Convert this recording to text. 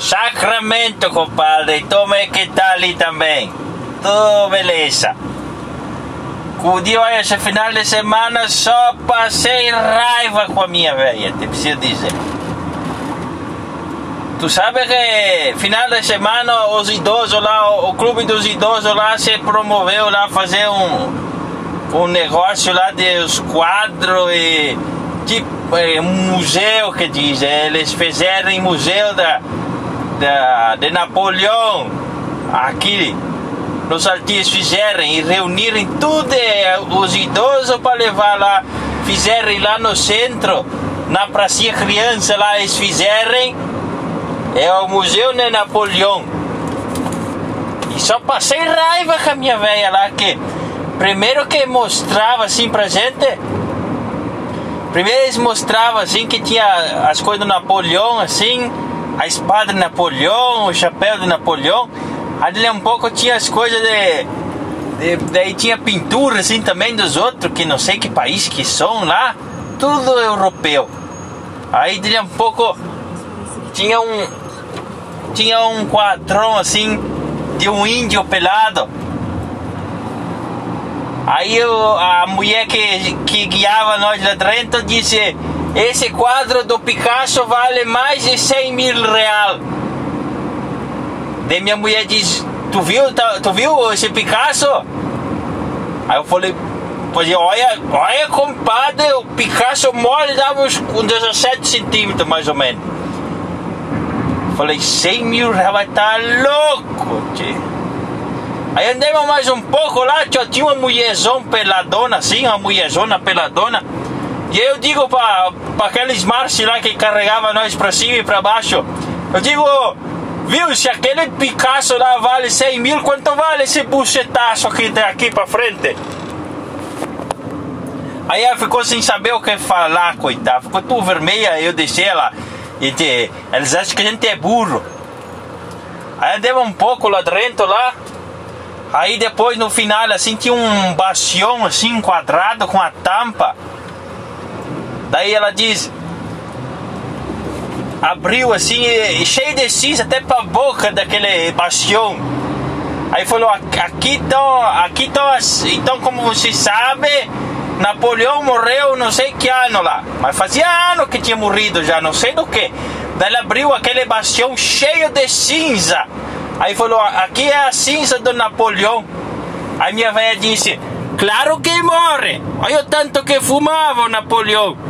Sacramento, compadre. Tome que tá ali também. Tudo beleza. O dia esse final de semana só passei raiva com a minha velha, te preciso dizer. Tu sabe que final de semana os idosos lá, o clube dos idosos lá se promoveu lá fazer um um negócio lá dos quadros e tipo é, um museu que diz, eles fizeram museu da, de Napoleão aqui nos artistas fizeram e reuniram tudo os idosos para levar lá, fizeram lá no centro, na pracinha criança lá, eles fizeram, é o Museu de Napoleão. E só passei raiva com a minha velha lá, que primeiro que mostrava assim pra gente, primeiro eles mostravam assim que tinha as coisas do Napoleão, assim, a espada de Napoleão, o chapéu de Napoleão, Ali um pouco tinha as coisas de, de, Daí tinha pintura assim também dos outros, que não sei que país que são lá. Tudo europeu. Aí dali um pouco tinha um. Tinha um quadrão assim de um índio pelado. Aí eu, a mulher que, que guiava nós lá dentro disse: Esse quadro do Picasso vale mais de 100 mil reais. Daí minha mulher diz, tu viu, tu viu esse Picasso? Aí eu falei, falei olha, olha compadre, o Picasso mole dava uns 17 centímetros mais ou menos. Falei, 100 mil reais vai estar tá louco, tio. Aí andamos mais um pouco lá, tinha uma mulherzona peladona assim, uma mulherzona peladona. E eu digo para aqueles marches lá que carregava nós para cima e para baixo, eu digo, Viu? Se aquele Picasso lá vale 100 mil, quanto vale esse buchetaço aqui pra frente? Aí ela ficou sem saber o que falar, coitada. Ficou tudo vermelha, eu deixei ela. E te, eles acham que a gente é burro. Aí andava um pouco lá dentro lá. Aí depois no final assim tinha um bastião assim quadrado com a tampa. Daí ela diz, abriu assim, cheio de cinza até pra boca daquele bastião. Aí falou, aqui estão, aqui estão, então como você sabe, Napoleão morreu não sei que ano lá, mas fazia ano que tinha morrido já, não sei do que. Daí ele abriu aquele bastião cheio de cinza. Aí falou, aqui é a cinza do Napoleão. Aí minha velha disse, claro que morre, olha o tanto que fumava o Napoleão.